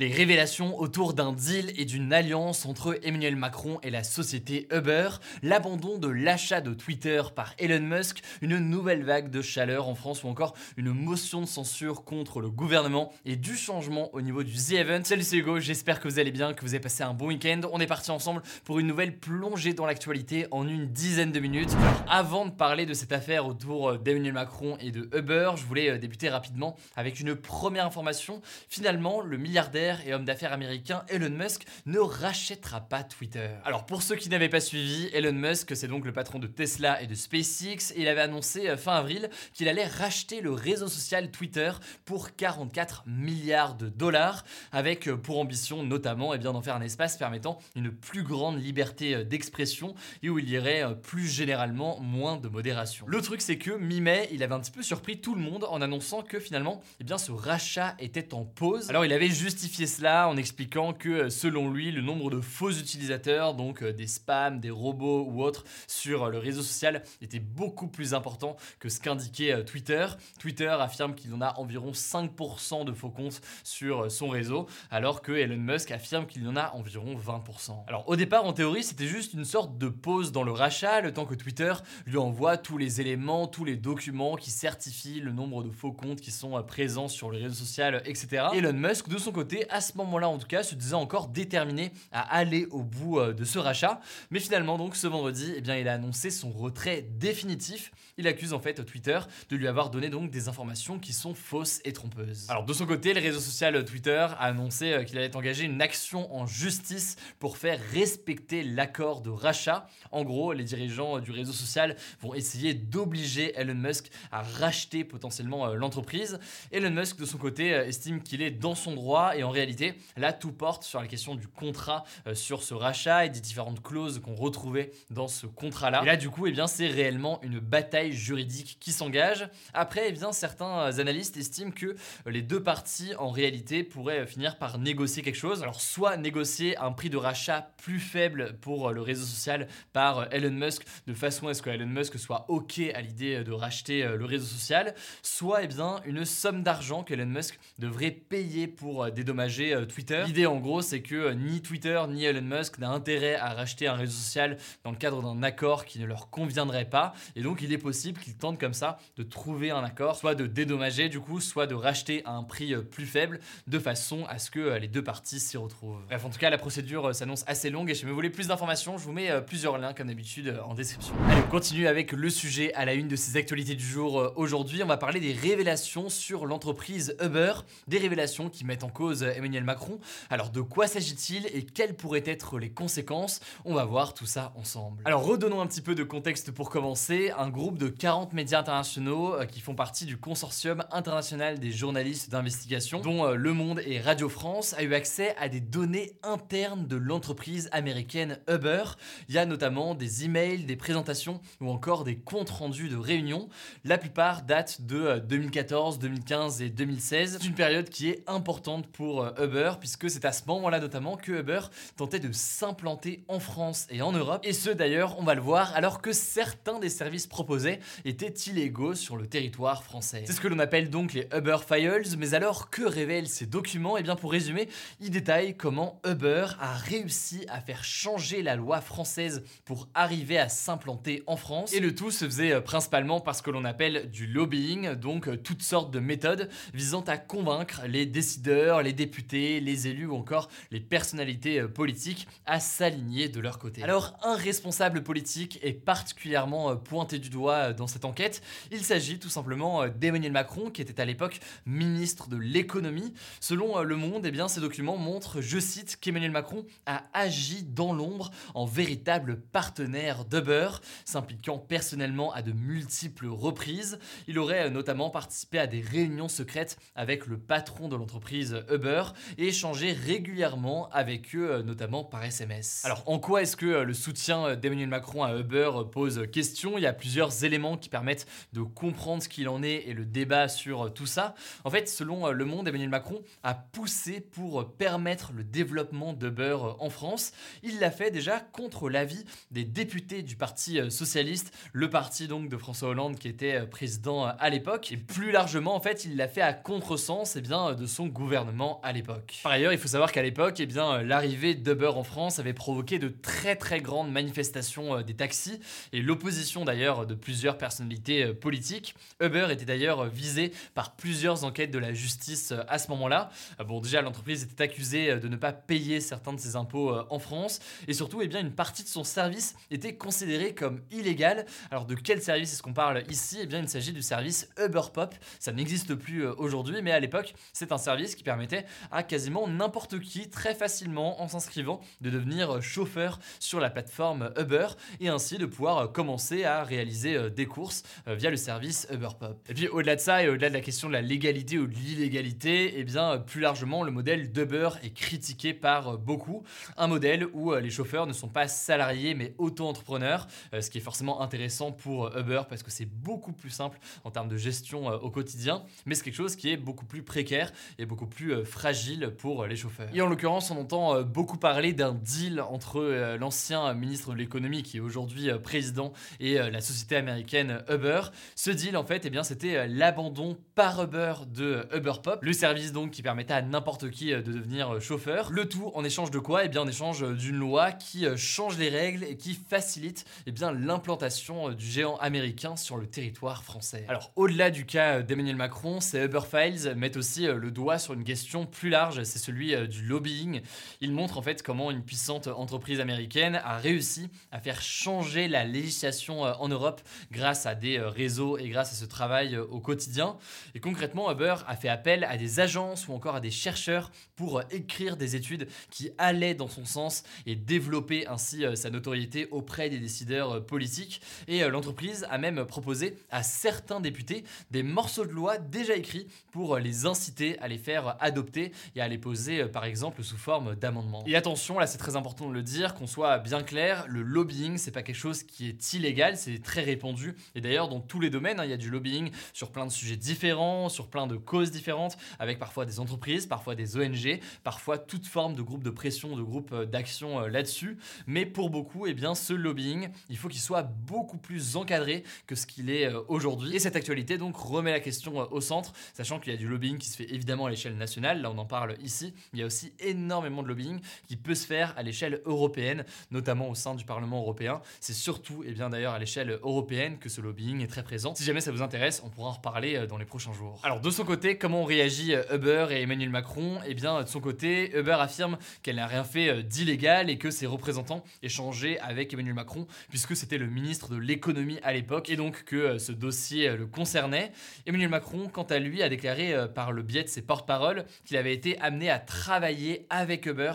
Les révélations autour d'un deal et d'une alliance entre Emmanuel Macron et la société Uber, l'abandon de l'achat de Twitter par Elon Musk, une nouvelle vague de chaleur en France ou encore une motion de censure contre le gouvernement et du changement au niveau du The Event. Salut c'est Hugo, j'espère que vous allez bien, que vous avez passé un bon week-end. On est parti ensemble pour une nouvelle plongée dans l'actualité en une dizaine de minutes. Avant de parler de cette affaire autour d'Emmanuel Macron et de Uber, je voulais euh, débuter rapidement avec une première information. Finalement, le milliardaire et homme d'affaires américain Elon Musk ne rachètera pas Twitter. Alors pour ceux qui n'avaient pas suivi, Elon Musk, c'est donc le patron de Tesla et de SpaceX, il avait annoncé euh, fin avril qu'il allait racheter le réseau social Twitter pour 44 milliards de dollars, avec euh, pour ambition notamment eh d'en faire un espace permettant une plus grande liberté euh, d'expression et où il y aurait plus généralement moins de modération. Le truc c'est que mi-mai, il avait un petit peu surpris tout le monde en annonçant que finalement eh bien, ce rachat était en pause. Alors il avait justifié cela en expliquant que euh, selon lui, le nombre de faux utilisateurs, donc euh, des spams, des robots ou autres sur euh, le réseau social était beaucoup plus important que ce qu'indiquait Twitter. Twitter affirme qu'il en a environ 5% de faux comptes sur son réseau, alors que Elon Musk affirme qu'il y en a environ 20%. Alors au départ, en théorie, c'était juste une sorte de pause dans le rachat, le temps que Twitter lui envoie tous les éléments, tous les documents qui certifient le nombre de faux comptes qui sont présents sur le réseau social, etc. Elon Musk, de son côté, à ce moment-là en tout cas, se disait encore déterminé à aller au bout euh, de ce rachat. Mais finalement, donc ce vendredi, eh il a annoncé son retrait définitif. Il accuse en fait Twitter de lui avoir donné donc des informations qui sont fausses et trompeuses. Alors de son côté, le réseau social Twitter a annoncé euh, qu'il allait engager une action en justice pour faire respecter l'accord de rachat. En gros, les dirigeants du réseau social vont essayer d'obliger Elon Musk à racheter potentiellement euh, l'entreprise. Elon Musk de son côté estime qu'il est dans son droit et en réalité, là, tout porte sur la question du contrat euh, sur ce rachat et des différentes clauses qu'on retrouvait dans ce contrat-là. Et là, du coup, eh bien, c'est réellement une bataille juridique qui s'engage. Après, eh bien, certains analystes estiment que euh, les deux parties, en réalité, pourraient euh, finir par négocier quelque chose. Alors, soit négocier un prix de rachat plus faible pour le réseau social par Elon Musk, de façon à ce que Elon Musk soit OK à l'idée de racheter le réseau social, soit, eh bien, une somme d'argent qu'Elon Musk devrait payer pour dédommager euh, Twitter. L'idée en gros c'est que euh, ni Twitter ni Elon Musk n'a intérêt à racheter un réseau social dans le cadre d'un accord qui ne leur conviendrait pas et donc il est possible qu'ils tentent comme ça de trouver un accord, soit de dédommager du coup, soit de racheter à un prix euh, plus faible de façon à ce que les deux parties s'y retrouvent. Bref en tout cas la procédure s'annonce assez longue et si vous voulez plus d'informations je vous mets plusieurs liens comme d'habitude en description. Allez on continue avec le sujet à la une de ces actualités du jour aujourd'hui on va parler des révélations sur l'entreprise Uber, des révélations qui mettent en cause Emmanuel Macron. Alors de quoi s'agit-il et quelles pourraient être les conséquences? On va voir tout ça ensemble. Alors redonnons un petit peu de contexte pour commencer. Un groupe de 40 médias internationaux euh, qui font partie du consortium international des journalistes d'investigation, dont euh, Le Monde et Radio France, a eu accès à des données internes de l'entreprise américaine Uber. Il y a notamment des emails, des présentations ou encore des comptes rendus de réunions. La plupart datent de 2014, euh, 2015 et 2016. C'est une période qui est importante pour Uber, puisque c'est à ce moment-là notamment que Uber tentait de s'implanter en France et en Europe. Et ce d'ailleurs, on va le voir, alors que certains des services proposés étaient illégaux sur le territoire français. C'est ce que l'on appelle donc les Uber Files, mais alors que révèlent ces documents? Et eh bien pour résumer, ils détaillent comment Uber a réussi à faire changer la loi française pour arriver à s'implanter en France. Et le tout se faisait euh, principalement parce que l'on appelle du lobbying, donc euh, toutes sortes de méthodes visant à convaincre les décideurs, les députés, députés, les élus ou encore les personnalités politiques à s'aligner de leur côté. Alors, un responsable politique est particulièrement pointé du doigt dans cette enquête. Il s'agit tout simplement d'Emmanuel Macron, qui était à l'époque ministre de l'économie. Selon Le Monde, eh bien, ces documents montrent, je cite, qu'Emmanuel Macron a agi dans l'ombre en véritable partenaire d'Uber, s'impliquant personnellement à de multiples reprises. Il aurait notamment participé à des réunions secrètes avec le patron de l'entreprise Uber et échangé régulièrement avec eux, notamment par SMS. Alors en quoi est-ce que le soutien d'Emmanuel Macron à Uber pose question? Il y a plusieurs éléments qui permettent de comprendre ce qu'il en est et le débat sur tout ça. En fait, selon Le Monde, Emmanuel Macron a poussé pour permettre le développement d'Uber en France. Il l'a fait déjà contre l'avis des députés du Parti socialiste, le parti donc de François Hollande qui était président à l'époque. Et plus largement, en fait, il l'a fait à contresens et eh bien, de son gouvernement à l'époque. Par ailleurs, il faut savoir qu'à l'époque, eh l'arrivée d'Uber en France avait provoqué de très très grandes manifestations des taxis et l'opposition d'ailleurs de plusieurs personnalités politiques. Uber était d'ailleurs visé par plusieurs enquêtes de la justice à ce moment-là. Bon, déjà, l'entreprise était accusée de ne pas payer certains de ses impôts en France et surtout, eh bien, une partie de son service était considérée comme illégale. Alors, de quel service est-ce qu'on parle ici? Eh bien, il s'agit du service Uber Pop. Ça n'existe plus aujourd'hui, mais à l'époque, c'est un service qui permettait à quasiment n'importe qui, très facilement, en s'inscrivant, de devenir chauffeur sur la plateforme Uber et ainsi de pouvoir commencer à réaliser des courses via le service Uber Pop. Et puis, au-delà de ça et au-delà de la question de la légalité ou de l'illégalité, eh bien, plus largement, le modèle d'Uber est critiqué par beaucoup. Un modèle où les chauffeurs ne sont pas salariés mais auto-entrepreneurs, ce qui est forcément intéressant pour Uber parce que c'est beaucoup plus simple en termes de gestion au quotidien, mais c'est quelque chose qui est beaucoup plus précaire et beaucoup plus fragile pour les chauffeurs. Et en l'occurrence, on entend beaucoup parler d'un deal entre l'ancien ministre de l'économie qui est aujourd'hui président et la société américaine Uber. Ce deal, en fait, eh bien, c'était l'abandon par Uber de Uber Pop, le service donc qui permettait à n'importe qui de devenir chauffeur. Le tout en échange de quoi? Eh bien, en échange d'une loi qui change les règles et qui facilite eh bien, l'implantation du géant américain sur le territoire français. Alors, au-delà du cas d'Emmanuel Macron, ces Uber Files mettent aussi le doigt sur une question plus large, c'est celui du lobbying. Ils montrent en fait comment une puissante entreprise américaine a réussi à faire changer la législation en Europe grâce à des réseaux et grâce à ce travail au quotidien. Et concrètement, Uber a fait appel à des agences ou encore à des chercheurs pour écrire des études qui allaient dans son sens et développer ainsi sa notoriété auprès des décideurs politiques. Et l'entreprise a même proposé à certains députés des morceaux de loi déjà écrits pour les inciter à les faire adopter et à les poser par exemple sous forme d'amendements. Et attention, là c'est très important de le dire, qu'on soit bien clair, le lobbying c'est pas quelque chose qui est illégal, c'est très répandu. Et d'ailleurs dans tous les domaines, hein, il y a du lobbying sur plein de sujets différents, sur plein de causes différentes, avec parfois des entreprises, parfois des ONG, parfois toute forme de groupe de pression, de groupe d'action là-dessus. Mais pour beaucoup, eh bien, ce lobbying, il faut qu'il soit beaucoup plus encadré que ce qu'il est aujourd'hui. Et cette actualité donc remet la question au centre, sachant qu'il y a du lobbying qui se fait évidemment à l'échelle nationale, là on en parle ici, il y a aussi énormément de lobbying qui peut se faire à l'échelle européenne, notamment au sein du Parlement européen. C'est surtout, eh bien d'ailleurs à l'échelle européenne que ce lobbying est très présent. Si jamais ça vous intéresse, on pourra en reparler dans les prochains jours. Alors de son côté, comment on réagit Uber et Emmanuel Macron? Eh bien de son côté, Uber affirme qu'elle n'a rien fait d'illégal et que ses représentants échangeaient avec Emmanuel Macron puisque c'était le ministre de l'économie à l'époque et donc que ce dossier le concernait. Emmanuel Macron, quant à lui, a déclaré par le biais de ses porte-paroles qu'il avait été amené à travailler avec Uber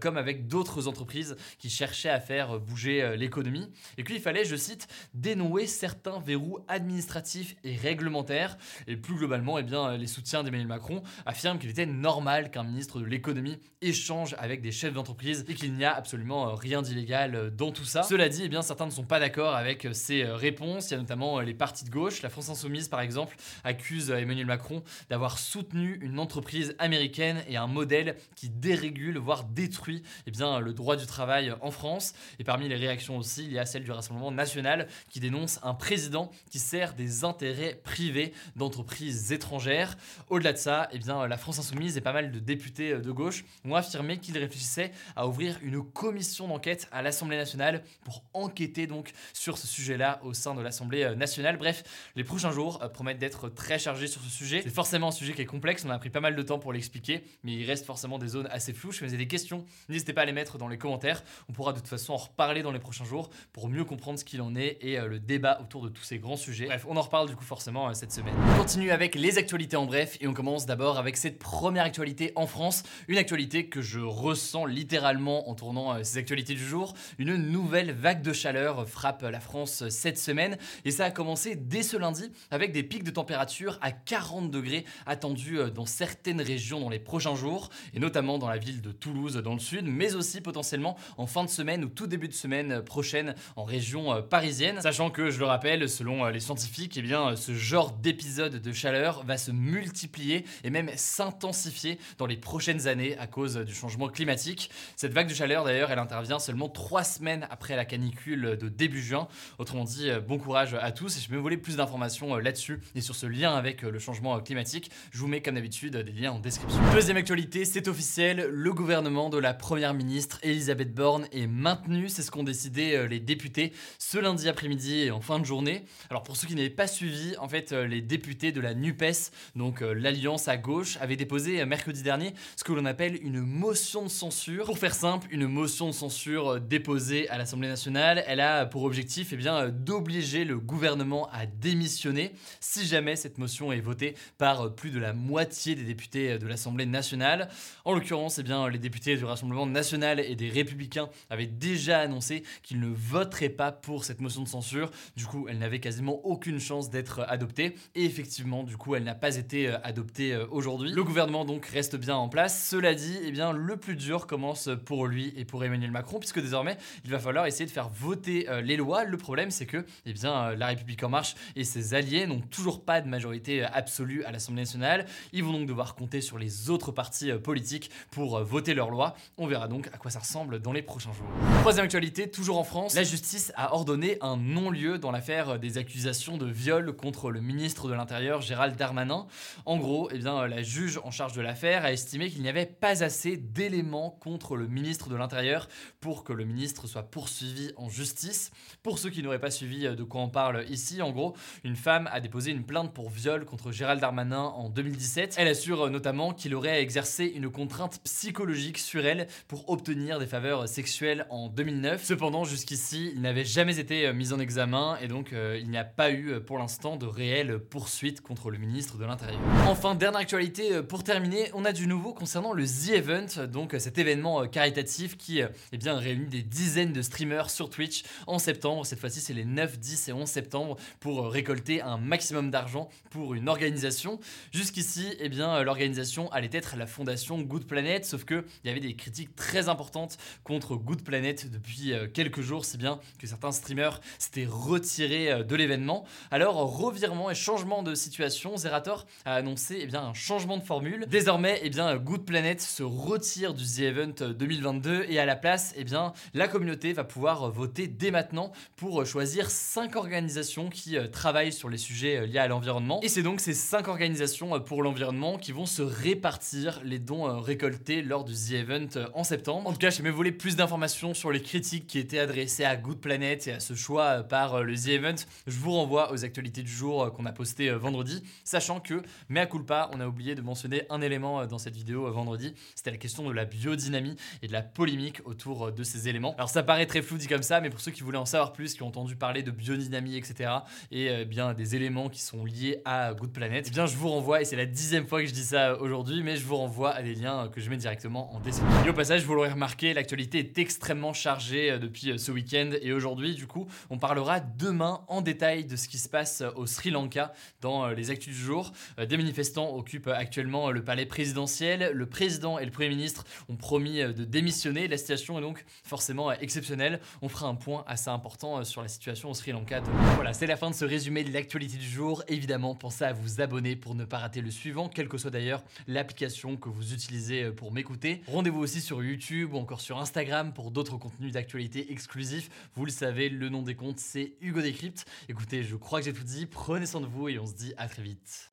comme avec d'autres entreprises qui cherchaient à faire bouger l'économie et qu'il fallait, je cite, dénouer certains verrous administratifs et réglementaires. Et plus globalement, eh bien, les soutiens d'Emmanuel Macron affirment qu'il était normal qu'un ministre de l'économie échange avec des chefs d'entreprise et qu'il n'y a absolument rien d'illégal dans tout ça. Cela dit, eh bien, certains ne sont pas d'accord avec ces réponses. Il y a notamment les partis de gauche. La France Insoumise, par exemple, accuse Emmanuel Macron d'avoir soutenu une entreprise américaine et un modèle qui dérégule, voire détruit eh bien, le droit du travail en France. Et parmi les réactions aussi, il y a celle du Rassemblement national qui dénonce un président qui sert des intérêts privés d'entreprises étrangères. Au-delà de ça, eh bien, la France Insoumise et pas mal de députés de gauche ont affirmé qu'ils réfléchissaient à ouvrir une commission d'enquête à l'Assemblée nationale pour enquêter donc sur ce sujet-là au sein de l'Assemblée nationale. Bref, les prochains jours promettent d'être très chargés sur ce sujet. C'est forcément un sujet qui est complexe, on a pris pas mal de temps pour l'expliquer expliquer, mais il reste forcément des zones assez floues. Si vous avez des questions, n'hésitez pas à les mettre dans les commentaires. On pourra de toute façon en reparler dans les prochains jours pour mieux comprendre ce qu'il en est et euh, le débat autour de tous ces grands sujets. Bref, on en reparle du coup forcément euh, cette semaine. On continue avec les actualités en bref et on commence d'abord avec cette première actualité en France, une actualité que je ressens littéralement en tournant euh, ces actualités du jour. Une nouvelle vague de chaleur frappe la France cette semaine et ça a commencé dès ce lundi avec des pics de température à 40 degrés attendus dans certaines régions dans les prochains jours et notamment dans la ville de Toulouse dans le sud, mais aussi potentiellement en fin de semaine ou tout début de semaine prochaine en région euh, parisienne. Sachant que, je le rappelle, selon euh, les scientifiques, eh bien, ce genre d'épisode de chaleur va se multiplier et même s'intensifier dans les prochaines années à cause du changement climatique. Cette vague de chaleur, d'ailleurs, elle intervient seulement trois semaines après la canicule de début juin. Autrement dit, euh, bon courage à tous. Et si vous voulez plus d'informations là-dessus et sur ce lien avec le changement climatique, je vous mets comme d'habitude des liens en description. Deuxième actualité, c'est officiel, le gouvernement de la première ministre Elisabeth Borne est maintenu. C'est ce qu'ont décidé les députés ce lundi après-midi en fin de journée. Alors pour ceux qui n'avaient pas suivi, en fait, les députés de la NUPES, donc l'alliance à gauche, avaient déposé mercredi dernier ce que l'on appelle une motion de censure. Pour faire simple, une motion de censure déposée à l'Assemblée nationale, elle a pour objectif eh bien, d'obliger le gouvernement à démissionner si jamais cette motion est votée par plus de la moitié des députés de l'Assemblée nationale. En l'occurrence, eh bien, les députés du Rassemblement national et des Républicains avaient déjà annoncé qu'ils ne voteraient pas pour cette motion de censure. Du coup, elle n'avait quasiment aucune chance d'être adoptée. Et effectivement, du coup, elle n'a pas été euh, adoptée euh, aujourd'hui. Le gouvernement donc reste bien en place. Cela dit, eh bien, le plus dur commence pour lui et pour Emmanuel Macron, puisque désormais, il va falloir essayer de faire voter euh, les lois. Le problème, c'est que, eh bien, la République en marche et ses alliés n'ont toujours pas de majorité absolue à l'Assemblée nationale. Ils vont donc devoir compter sur les autres partis politiques pour voter leurs lois. On verra donc à quoi ça ressemble dans les prochains jours. Troisième actualité, toujours en France, la justice a ordonné un non-lieu dans l'affaire des accusations de viol contre le ministre de l'Intérieur Gérald Darmanin. En gros, eh bien, la juge en charge de l'affaire a estimé qu'il n'y avait pas assez d'éléments contre le ministre de l'Intérieur pour que le ministre soit poursuivi en justice. Pour ceux qui n'auraient pas suivi de quoi on parle ici, en gros, une femme a déposé une plainte pour viol contre Gérald Darmanin en 2017. Elle assure notamment qu'il aurait exercé une contrainte psychologique sur elle pour obtenir des faveurs sexuelles en 2009. Cependant, jusqu'ici, il n'avait jamais été euh, mis en examen et donc euh, il n'y a pas eu euh, pour l'instant de réelle poursuite contre le ministre de l'Intérieur. Enfin, dernière actualité pour terminer, on a du nouveau concernant le The Event, donc cet événement caritatif qui eh bien, réunit des dizaines de streamers sur Twitch en septembre. Cette fois-ci, c'est les 9, 10 et 11 septembre pour récolter un maximum d'argent pour une organisation. Jusqu'ici, eh bien, l'organisation allait être la fondation Good Planet, sauf que il y avait des critiques très importantes contre Good Planet depuis quelques jours, si bien que certains streamers s'étaient retirés euh, de l'événement. Alors, revirement et changement de situation, Zerator a annoncé eh bien, un changement de formule. Désormais, eh bien, Good Planet se retire du The Event 2022 et à la place, eh bien, la communauté va pouvoir voter dès maintenant pour choisir 5 organisations qui euh, travaillent sur les sujets euh, liés à l'environnement. Et c'est donc ces 5 organisations pour l'environnement qui vont se répartir les dons récoltés lors du The Event en septembre. En tout cas, je vais vous voulez plus d'informations sur les critiques qui étaient adressées à Good Planet et à ce choix euh, par euh, The Event, je vous renvoie aux actualités du jour euh, qu'on a posté vendredi, sachant que, mea culpa, on a oublié de mentionner un élément dans cette vidéo vendredi, c'était la question de la biodynamie et de la polémique autour de ces éléments. Alors ça paraît très flou dit comme ça, mais pour ceux qui voulaient en savoir plus, qui ont entendu parler de biodynamie, etc., et bien des éléments qui sont liés à Good Planet, eh bien je vous renvoie, et c'est la dixième fois que je dis ça aujourd'hui, mais je vous renvoie à des liens que je mets directement en description. Et au passage, vous l'aurez remarqué, l'actualité est extrêmement chargée depuis ce week-end et aujourd'hui, du coup, on parlera demain en détail de ce qui se passe au Sri Lanka dans euh, les actus du jour. Euh, des manifestants occupent actuellement le palais présidentiel. Le président et le Premier ministre ont promis euh, de démissionner. La situation est donc forcément exceptionnelle. On fera un point assez important sur la situation au Sri Lanka. Voilà, c'est la fin de ce résumé de l'actualité du jour. Évidemment, pensez à vous abonner pour ne pas rater le suivant, quelle que soit d'ailleurs l'application que vous utilisez pour m'écouter. Rendez-vous aussi sur YouTube ou encore sur Instagram pour d'autres contenus d'actualité exclusifs. Vous le savez, le nom des comptes, c'est Hugo je crois que j'ai tout dit. Prenez soin de vous et on se dit à très vite.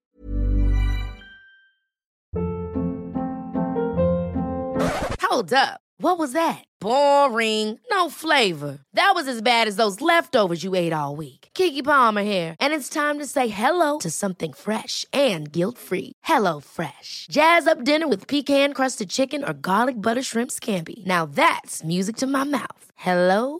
Hold up. What was that? Boring. No flavor. That was as bad as those leftovers you ate all week. Kiki Palmer here, and it's time to say hello to something fresh and guilt-free. Hello Fresh. Jazz up dinner with pecan-crusted chicken or garlic butter shrimp scampi. Now that's music to my mouth. Hello